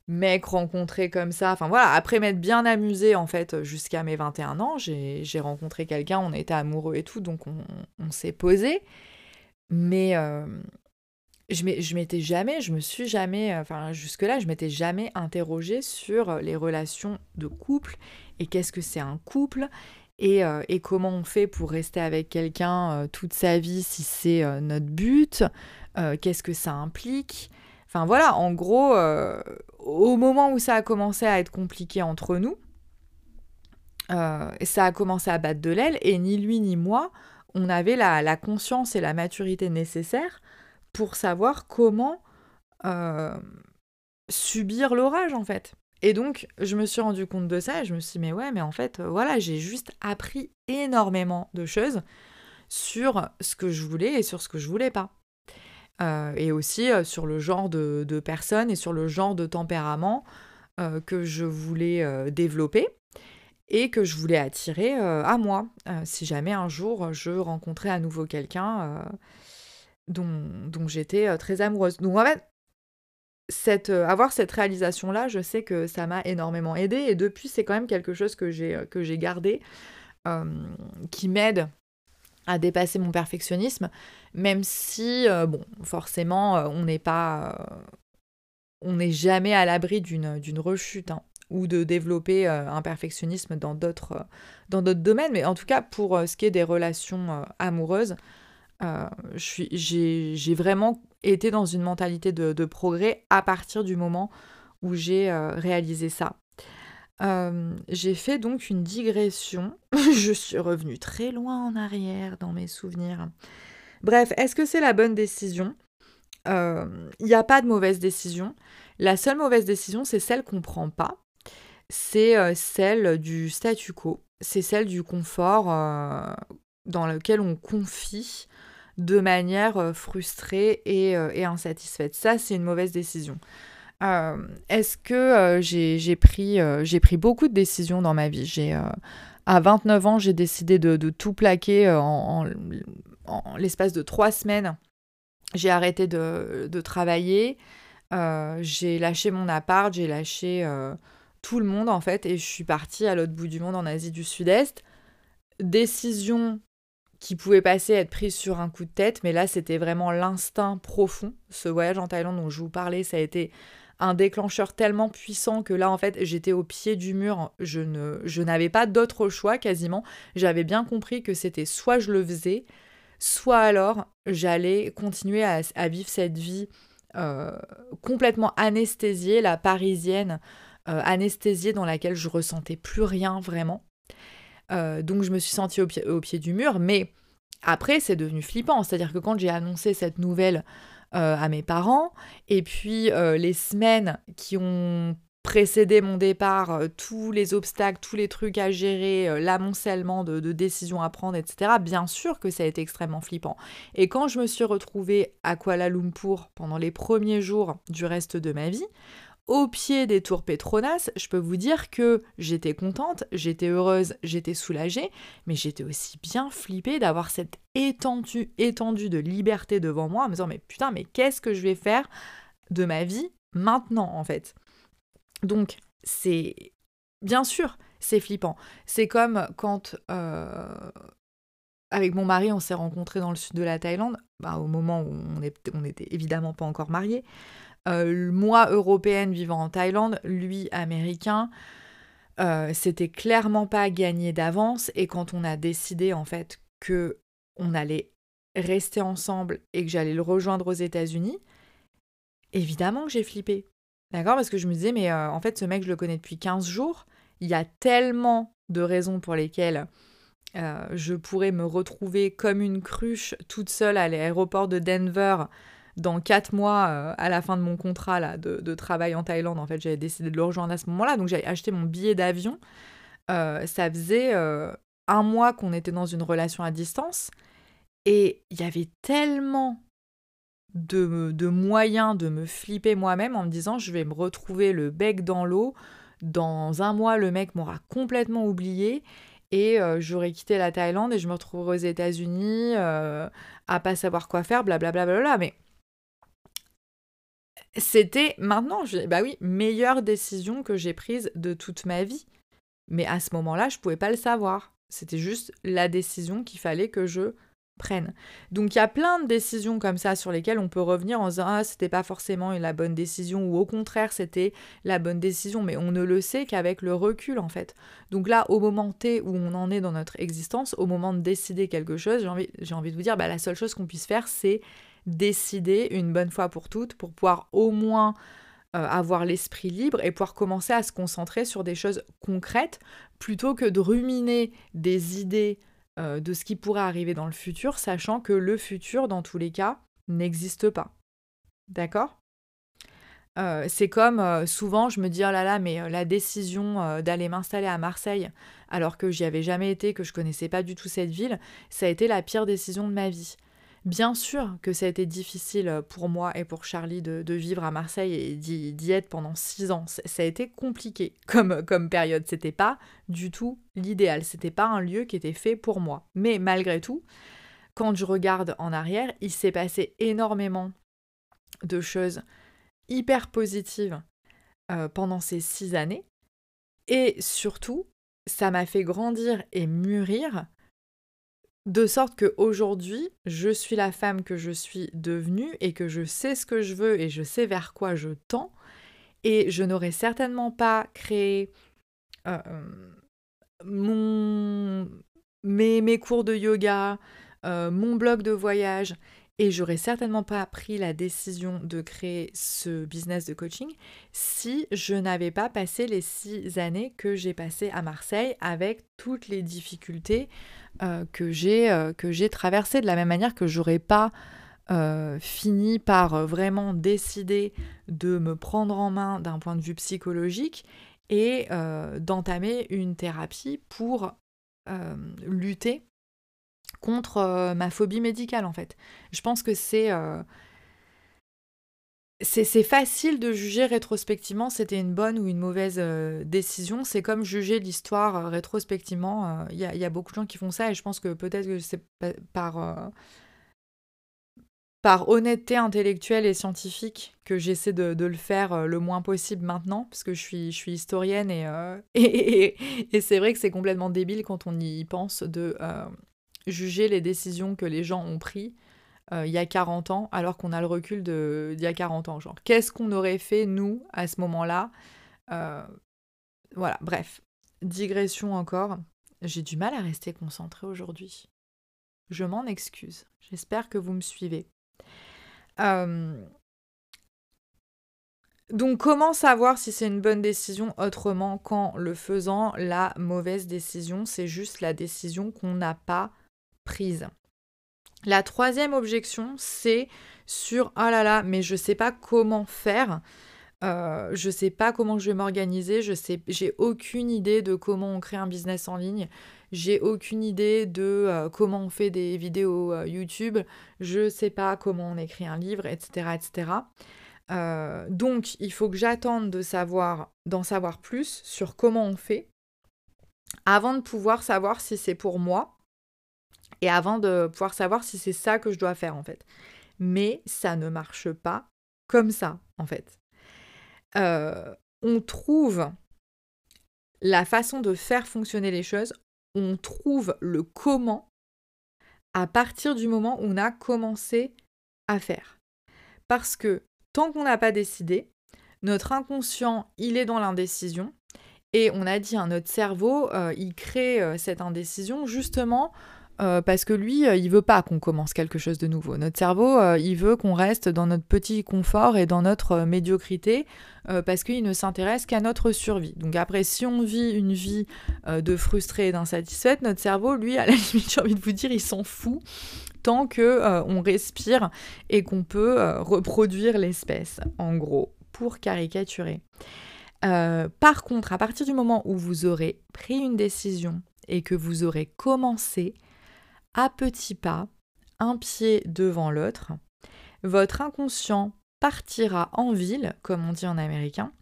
mecs rencontrés comme ça. Enfin voilà, après m'être bien amusée en fait jusqu'à mes 21 ans, j'ai rencontré quelqu'un, on était amoureux et tout, donc on, on s'est posé. Mais je m'étais jamais, je me suis jamais, euh, enfin jusque-là, je m'étais jamais interrogée sur euh, les relations de couple et qu'est-ce que c'est un couple et, euh, et, comment on fait pour rester avec quelqu'un toute sa vie si c'est notre but, qu'est-ce que ça implique. Enfin voilà, en gros, au moment où ça a commencé à être compliqué entre nous, ça a commencé à battre de l'aile et ni lui ni moi, on avait la, la conscience et la maturité nécessaires pour savoir comment euh, subir l'orage en fait. Et donc, je me suis rendu compte de ça et je me suis dit, mais ouais, mais en fait, euh, voilà, j'ai juste appris énormément de choses sur ce que je voulais et sur ce que je voulais pas. Euh, et aussi sur le genre de, personnes et sur le genre de tempérament que je voulais développer et que je voulais attirer à moi. si jamais un jour je rencontrais à nouveau quelqu'un dont, j'étais euh, très amoureuse. Donc en fait, cette, euh, avoir cette réalisation-là, je sais que ça m'a énormément aidé et depuis, c'est quand même quelque chose euh, que j'ai gardé, qui m'aide à dépasser mon perfectionnisme, même si, bon, forcément, on n'est pas... on n'est jamais à l'abri d'une, rechute. Hein. ou de développer un perfectionnisme dans d'autres dans d'autres domaines. Mais en tout cas, pour ce qui est des relations amoureuses, j'ai vraiment été dans une mentalité de, progrès à partir du moment où j'ai réalisé ça. J'ai fait donc une digression. je suis revenue très loin en arrière dans mes souvenirs. Bref, est-ce que c'est la bonne décision? Il n'y a pas de mauvaise décision. La seule mauvaise décision, c'est celle qu'on ne prend pas. C'est celle du statu quo. C'est celle du confort dans lequel on confie de manière frustrée et, insatisfaite. Ça, c'est une mauvaise décision. Est-ce que j'ai pris, beaucoup de décisions dans ma vie à 29 ans, j'ai décidé de, tout plaquer en, l'espace de trois semaines. J'ai arrêté de, travailler, j'ai lâché mon appart, j'ai lâché tout le monde en fait, et je suis partie à l'autre bout du monde en Asie du Sud-Est. Décision qui pouvait passer être prise sur un coup de tête, mais là c'était vraiment l'instinct profond. Ce voyage en Thaïlande dont je vous parlais, ça a été un déclencheur tellement puissant que là en fait j'étais au pied du mur, je n'avais pas d'autre choix quasiment. J'avais bien compris que c'était soit je le faisais, soit alors j'allais continuer à, vivre cette vie euh, complètement anesthésiée, la parisienne euh, anesthésiée dans laquelle je ressentais plus rien vraiment. Euh, donc je me suis sentie au pied, au pied du mur, mais après c'est devenu flippant, c'est-à-dire que quand j'ai annoncé cette nouvelle à mes parents. Et puis euh, les semaines qui ont précédé mon départ, euh, tous les obstacles, tous les trucs à gérer, l'amoncellement de, décisions à prendre, etc., bien sûr que ça a été extrêmement flippant. Et quand je me suis retrouvée à Kuala Lumpur pendant les premiers jours du reste de ma vie, au pied des tours Petronas, je peux vous dire que j'étais contente, j'étais heureuse, j'étais soulagée, mais j'étais aussi bien flippée d'avoir cette étendue, étendue de liberté devant moi, en me disant mais putain, mais qu'est-ce que je vais faire de ma vie maintenant en fait? Donc c'est bien sûr, c'est flippant. C'est comme quand euh, avec mon mari, on s'est rencontrés dans le sud de la Thaïlande, bah, au moment où on n'était évidemment pas encore mariés. Euh, moi, européenne vivant en Thaïlande, lui, américain, euh, c'était clairement pas gagné d'avance. Et quand on a décidé, en fait, que on allait rester ensemble et que j'allais le rejoindre aux États-Unis, évidemment que j'ai flippé. D'accord? Parce que je me disais, mais euh, en fait, ce mec, je le connais depuis 15 jours. Il y a tellement de raisons pour lesquelles je pourrais me retrouver comme une cruche toute seule à l'aéroport de Denver dans quatre mois, euh, à la fin de mon contrat là, de, travail en Thaïlande, en fait, j'avais décidé de le rejoindre à ce moment-là. Donc, j'avais acheté mon billet d'avion. Euh, ça faisait euh, un mois qu'on était dans une relation à distance. Et il y avait tellement de, moyens de me flipper moi-même en me disant je vais me retrouver le bec dans l'eau. Dans un mois, le mec m'aura complètement oublié et j'aurais quitté la Thaïlande et je me retrouverai aux États-Unis à pas savoir quoi faire, blablabla. Bla, bla, bla, Mais c'était maintenant, je, bah oui, meilleure décision que j'ai prise de toute ma vie. Mais à ce moment-là, je pouvais pas le savoir. C'était juste la décision qu'il fallait que je prenne. Donc il y a plein de décisions comme ça sur lesquelles on peut revenir en disant ah c'était pas forcément la bonne décision ou au contraire c'était la bonne décision mais on ne le sait qu'avec le recul en fait. Donc là au moment T où on en est dans notre existence, au moment de décider quelque chose, j'ai envie, envie de vous dire bah, la seule chose qu'on puisse faire c'est décider une bonne fois pour toutes pour pouvoir au moins euh, avoir l'esprit libre et pouvoir commencer à se concentrer sur des choses concrètes plutôt que de ruminer des idées euh, de ce qui pourrait arriver dans le futur, sachant que le futur, dans tous les cas, n'existe pas. D'accord? Euh, c'est comme souvent je me dis oh là là mais la décision d'aller m'installer à Marseille alors que j'y avais jamais été que je connaissais pas du tout cette ville ça a été la pire décision de ma vie Bien sûr que ça a été difficile pour moi et pour Charlie de, vivre à Marseille et d'y être pendant six ans. Ça a été compliqué comme, comme période. C'était pas du tout l'idéal. C'était pas un lieu qui était fait pour moi. Mais malgré tout, quand je regarde en arrière, il s'est passé énormément de choses hyper positives euh, pendant ces six années. Et surtout, ça m'a fait grandir et mûrir de sorte qu'aujourd'hui, je suis la femme que je suis devenue et que je sais ce que je veux et je sais vers quoi je tends. Et je n'aurais certainement pas créé mon, mes, mes, cours de yoga, mon blog de voyage, et j'aurais certainement pas pris la décision de créer ce business de coaching si je n'avais pas passé les six années que j'ai passées à Marseille avec toutes les difficultés euh, que j'ai euh, que j'ai traversées de la même manière que j'aurais pas euh, fini par vraiment décider de me prendre en main d'un point de vue psychologique et d'entamer une thérapie pour lutter contre euh, ma phobie médicale en fait. Je pense que c'est euh, c'est facile de juger rétrospectivement c'était une bonne ou une mauvaise euh, décision. C'est comme juger l'histoire rétrospectivement. Il y, a beaucoup de gens qui font ça et je pense que peut-être que c'est par, par honnêteté intellectuelle et scientifique que j'essaie de, le faire le moins possible maintenant parce que je suis, je suis historienne et, et, et c'est vrai que c'est complètement débile quand on y pense de juger les décisions que les gens ont prises euh, il y a 40 ans, alors qu'on a le recul d'il y a 40 ans. Genre, qu'est-ce qu'on aurait fait, nous, à ce moment-là? Euh, Voilà, bref. Digression encore. J'ai du mal à rester concentrée aujourd'hui. Je m'en excuse. J'espère que vous me suivez. Euh, donc comment savoir si c'est une bonne décision autrement qu'en le faisant La mauvaise décision, c'est juste la décision qu'on n'a pas La troisième objection, c'est sur oh là là, mais je sais pas comment faire. Euh, je sais pas comment je vais m'organiser, je sais, j'ai aucune idée de comment on crée un business en ligne, j'ai aucune idée de euh, comment on fait des vidéos euh, YouTube, je sais pas comment on écrit un livre, etc., etc. donc, il faut que j'attende d'en savoir plus sur comment on fait, avant de pouvoir savoir si c'est pour moi et avant de pouvoir savoir si c'est ça que je dois faire en fait. Mais ça ne marche pas comme ça en fait. Euh, on trouve la façon de faire fonctionner les choses, on trouve le comment à partir du moment où on a commencé à faire. Parce que tant qu'on n'a pas décidé, notre inconscient, il est dans l'indécision. Et on a dit, hein, notre cerveau, euh, il crée euh, cette indécision justement euh, parce que lui, euh, il veut pas qu'on commence quelque chose de nouveau. Notre cerveau, euh, il veut qu'on reste dans notre petit confort et dans notre médiocrité parce qu'il ne s'intéresse qu'à notre survie. Donc après, si on vit une vie de frustrée et d'insatisfaite, notre cerveau, lui, à la limite, j'ai envie de vous dire, il s'en fout tant que on respire et qu'on peut reproduire l'espèce, en gros, pour caricaturer. par contre, à partir du moment où vous aurez pris une décision et que vous aurez commencé à petits pas, un pied devant l'autre, votre inconscient partira en ville, comme on dit en américain,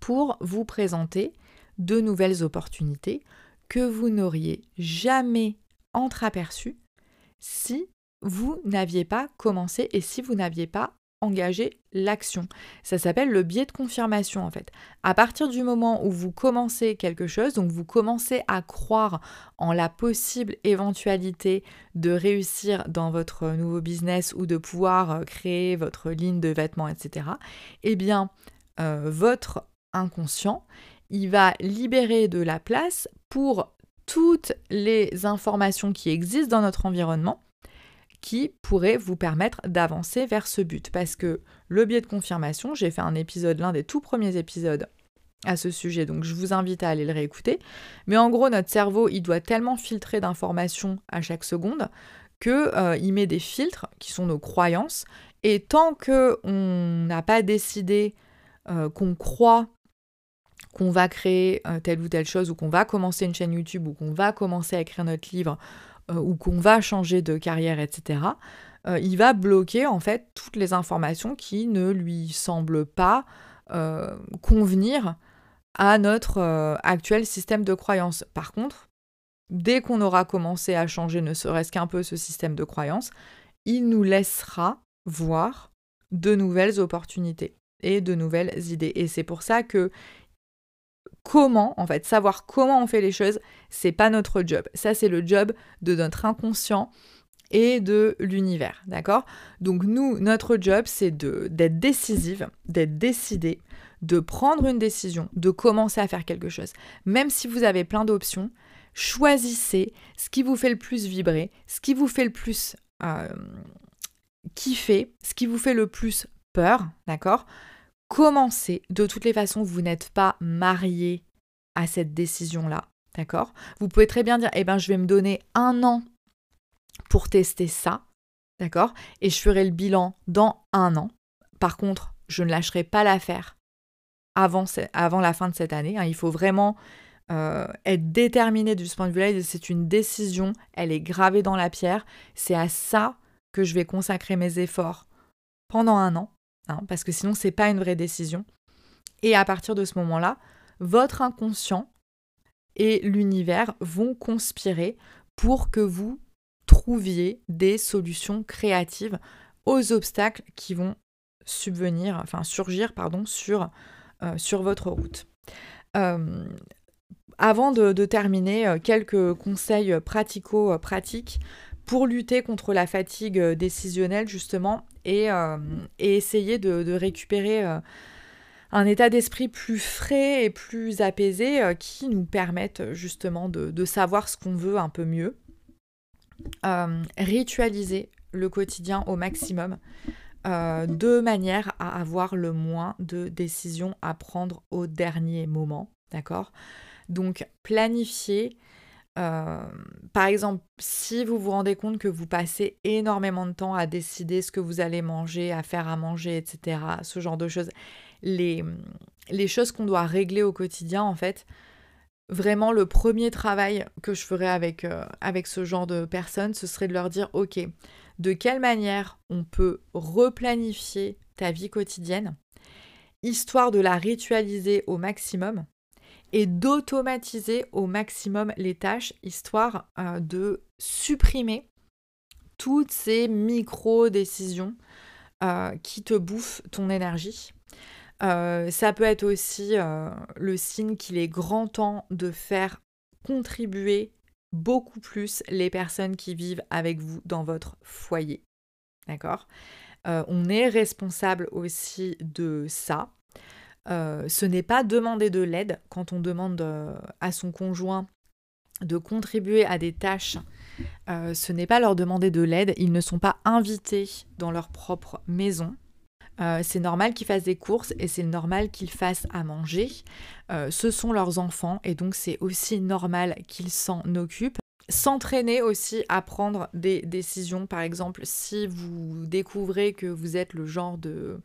pour vous présenter de nouvelles opportunités que vous n'auriez jamais entreaperçues si vous n'aviez pas commencé et si vous n'aviez pas engager l'action. Ça s'appelle le biais de confirmation en fait. À partir du moment où vous commencez quelque chose, donc vous commencez à croire en la possible éventualité de réussir dans votre nouveau business ou de pouvoir euh, créer votre ligne de vêtements, etc., eh bien, euh, votre inconscient, il va libérer de la place pour toutes les informations qui existent dans notre environnement qui pourrait vous permettre d'avancer vers ce but. Parce que le biais de confirmation, j'ai fait un épisode, l'un des tout premiers épisodes à ce sujet, donc je vous invite à aller le réécouter. Mais en gros, notre cerveau, il doit tellement filtrer d'informations à chaque seconde qu'il euh, met des filtres qui sont nos croyances. Et tant qu'on n'a pas décidé euh, qu'on croit qu'on va créer euh, telle ou telle chose, ou qu'on va commencer une chaîne YouTube, ou qu'on va commencer à écrire notre livre, ou qu'on va changer de carrière, etc., euh, il va bloquer en fait toutes les informations qui ne lui semblent pas euh, convenir à notre actuel système de croyance. Par contre, dès qu'on aura commencé à changer ne serait-ce qu'un peu ce système de croyance, il nous laissera voir de nouvelles opportunités et de nouvelles idées. Et c'est pour ça que comment, en fait, savoir comment on fait les choses, c'est pas notre job. Ça, c'est le job de notre inconscient et de l'univers, d'accord? Donc nous, notre job, c'est d'être décisive, d'être décidée, de prendre une décision, de commencer à faire quelque chose. Même si vous avez plein d'options, choisissez ce qui vous fait le plus vibrer, ce qui vous fait le plus euh, kiffer, ce qui vous fait le plus peur, d'accord? Commencez. De toutes les façons, vous n'êtes pas marié à cette décision-là, d'accord? Vous pouvez très bien dire, eh ben, je vais me donner un an pour tester ça, d'accord? Et je ferai le bilan dans un an. Par contre, je ne lâcherai pas l'affaire avant, la fin de cette année. Hein. Il faut vraiment euh, être déterminé ce point de vue-là. C'est une décision, elle est gravée dans la pierre. C'est à ça que je vais consacrer mes efforts pendant un an, hein, parce que sinon, c'est pas une vraie décision. Et à partir de ce moment-là, votre inconscient et l'univers vont conspirer pour que vous trouviez des solutions créatives aux obstacles qui vont subvenir, enfin surgir pardon, sur, euh, sur votre route. Euh, avant de, terminer, euh, quelques conseils pratico-pratiques pour lutter contre la fatigue décisionnelle justement et, essayer de, récupérer un état d'esprit plus frais et plus apaisé qui nous permettent justement de savoir ce qu'on veut un peu mieux. ritualiser le quotidien au maximum. Euh, de manière à avoir le moins de décisions à prendre au dernier moment. D'accord? Donc planifier. Euh, par exemple, si vous vous rendez compte que vous passez énormément de temps à décider ce que vous allez manger, à faire à manger, etc., ce genre de choses, les, les choses qu'on doit régler au quotidien, en fait, vraiment le premier travail que je ferais avec, euh, avec ce genre de personnes, ce serait de leur dire, ok, de quelle manière on peut replanifier ta vie quotidienne, histoire de la ritualiser au maximum et d'automatiser au maximum les tâches, histoire euh, de supprimer toutes ces micro-décisions euh, qui te bouffent ton énergie. Euh, ça peut être aussi le signe qu'il est grand temps de faire contribuer beaucoup plus les personnes qui vivent avec vous dans votre foyer. D'accord? On est responsable aussi de ça. Euh, ce n'est pas demander de l'aide quand on demande euh, à son conjoint de contribuer à des tâches. ce n'est pas leur demander de l'aide. Ils ne sont pas invités dans leur propre maison. Euh, c'est normal qu'ils fassent des courses et c'est normal qu'ils fassent à manger. Euh, ce sont leurs enfants et donc c'est aussi normal qu'ils s'en occupent. S'entraîner aussi à prendre des décisions. Par exemple, si vous découvrez que vous êtes le genre de,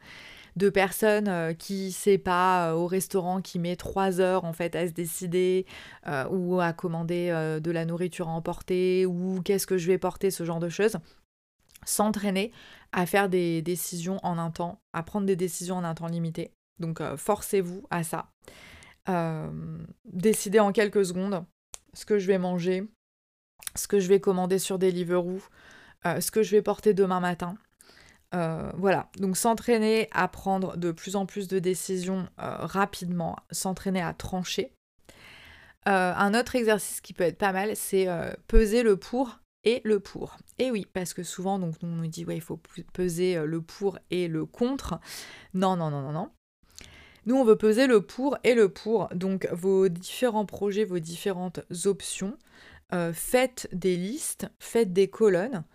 de personne euh, qui sait pas au restaurant qui met trois heures en fait à se décider ou à commander de la nourriture à emporter ou qu'est-ce que je vais porter ce genre de choses s'entraîner à faire des décisions en un temps, à prendre des décisions en un temps limité. Donc euh, forcez-vous à ça. Euh, décidez en quelques secondes ce que je vais manger, ce que je vais commander sur Deliveroo, euh, ce que je vais porter demain matin. Voilà, donc s'entraîner à prendre de plus en plus de décisions rapidement, s'entraîner à trancher. un autre exercice qui peut être pas mal, c'est peser le pour et le pour. Et oui, parce que souvent, donc, on nous dit, ouais, il faut peser euh, le pour et le contre. Non, non, non, non, non. Nous, on veut peser le pour et le pour. Donc, vos différents projets, vos différentes options, euh, faites des listes, faites des colonnes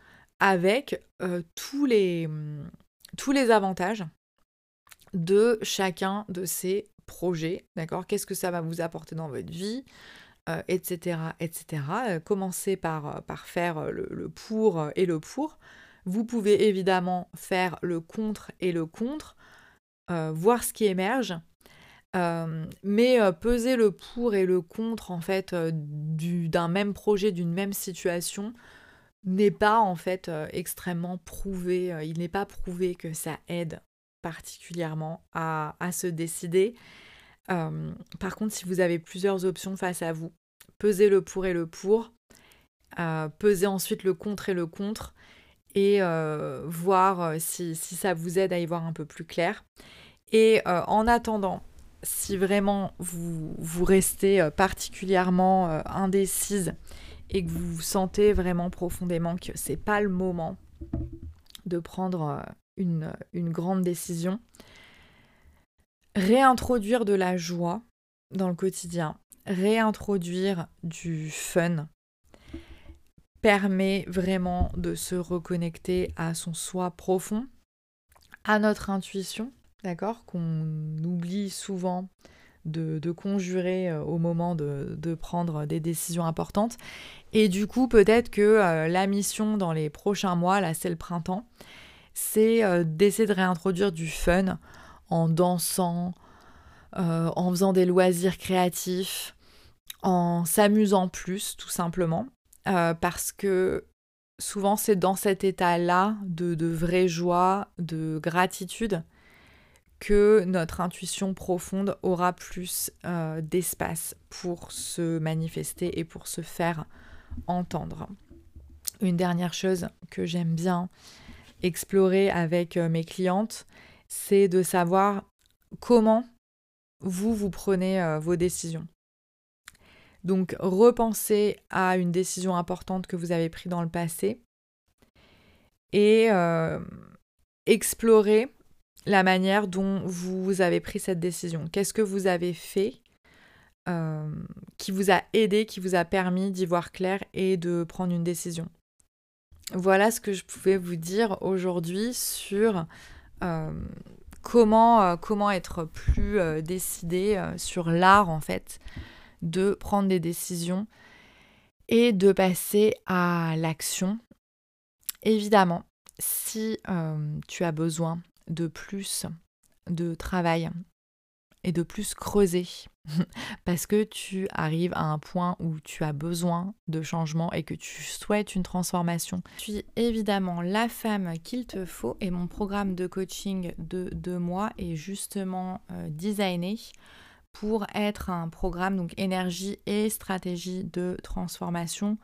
avec euh, tous, les, tous les avantages de chacun de ces projets. D'accord? Qu'est-ce que ça va vous apporter dans votre vie etc., euh, etc. Euh, commencez par, par faire le, pour et le pour. Vous pouvez évidemment faire le contre et le contre, voir ce qui émerge, mais peser le pour et le contre en fait d'un même projet, d'une même situation n'est pas en fait extrêmement prouvé. il n'est pas prouvé que ça aide particulièrement à, se décider. Euh, par contre, si vous avez plusieurs options face à vous, pesez le pour et le pour, euh, pesez ensuite le contre et le contre, et euh, voir si, ça vous aide à y voir un peu plus clair. Et en attendant, si vraiment vous, vous restez particulièrement indécise et que vous sentez vraiment profondément que c'est pas le moment de prendre euh, une, une grande décision, réintroduire de la joie dans le quotidien, réintroduire du fun permet vraiment de se reconnecter à son soi profond, à notre intuition, d'accord, qu'on oublie souvent de, conjurer euh, au moment de, prendre des décisions importantes. Et du coup, peut-être que euh, la mission dans les prochains mois, là c'est le printemps, c'est euh, d'essayer de réintroduire du fun en dansant, en faisant des loisirs créatifs, en s'amusant plus tout simplement. parce que souvent c'est dans cet état-là de, de vraie joie, de gratitude, que notre intuition profonde aura plus euh, d'espace pour se manifester et pour se faire entendre. Une dernière chose que j'aime bien explorer avec euh, mes clientes, c'est de savoir comment vous, vous prenez euh, vos décisions. Donc repensez à une décision importante que vous avez prise dans le passé et explorer la manière dont vous avez pris cette décision? Qu'est-ce que vous avez fait euh, qui vous a aidé, qui vous a permis d'y voir clair et de prendre une décision? Voilà ce que je pouvais vous dire aujourd'hui sur euh, euh, comment être plus décidé sur l'art en fait de prendre des décisions et de passer à l'action. Évidemment, si tu as besoin de plus de travail et de plus creuser parce que tu arrives à un point où tu as besoin de changement et que tu souhaites une transformation. Je suis évidemment la femme qu'il te faut et mon programme de coaching de deux mois est justement euh, designé pour être un programme donc énergie et stratégie de transformation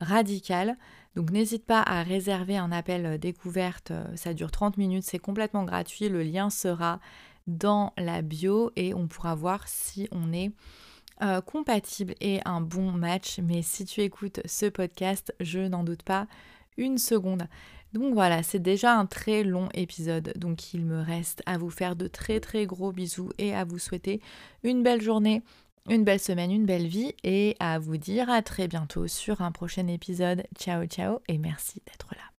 radicale donc n'hésite pas à réserver un appel euh, découverte, euh, ça dure 30 minutes, c'est complètement gratuit, le lien sera dans la bio et on pourra voir si on est euh, compatible et un bon match. Mais si tu écoutes ce podcast, je n'en doute pas une seconde. Donc voilà, c'est déjà un très long épisode, donc il me reste à vous faire de très très gros bisous et à vous souhaiter une belle journée une belle semaine, une belle vie et à vous dire à très bientôt sur un prochain épisode. Ciao ciao et merci d'être là.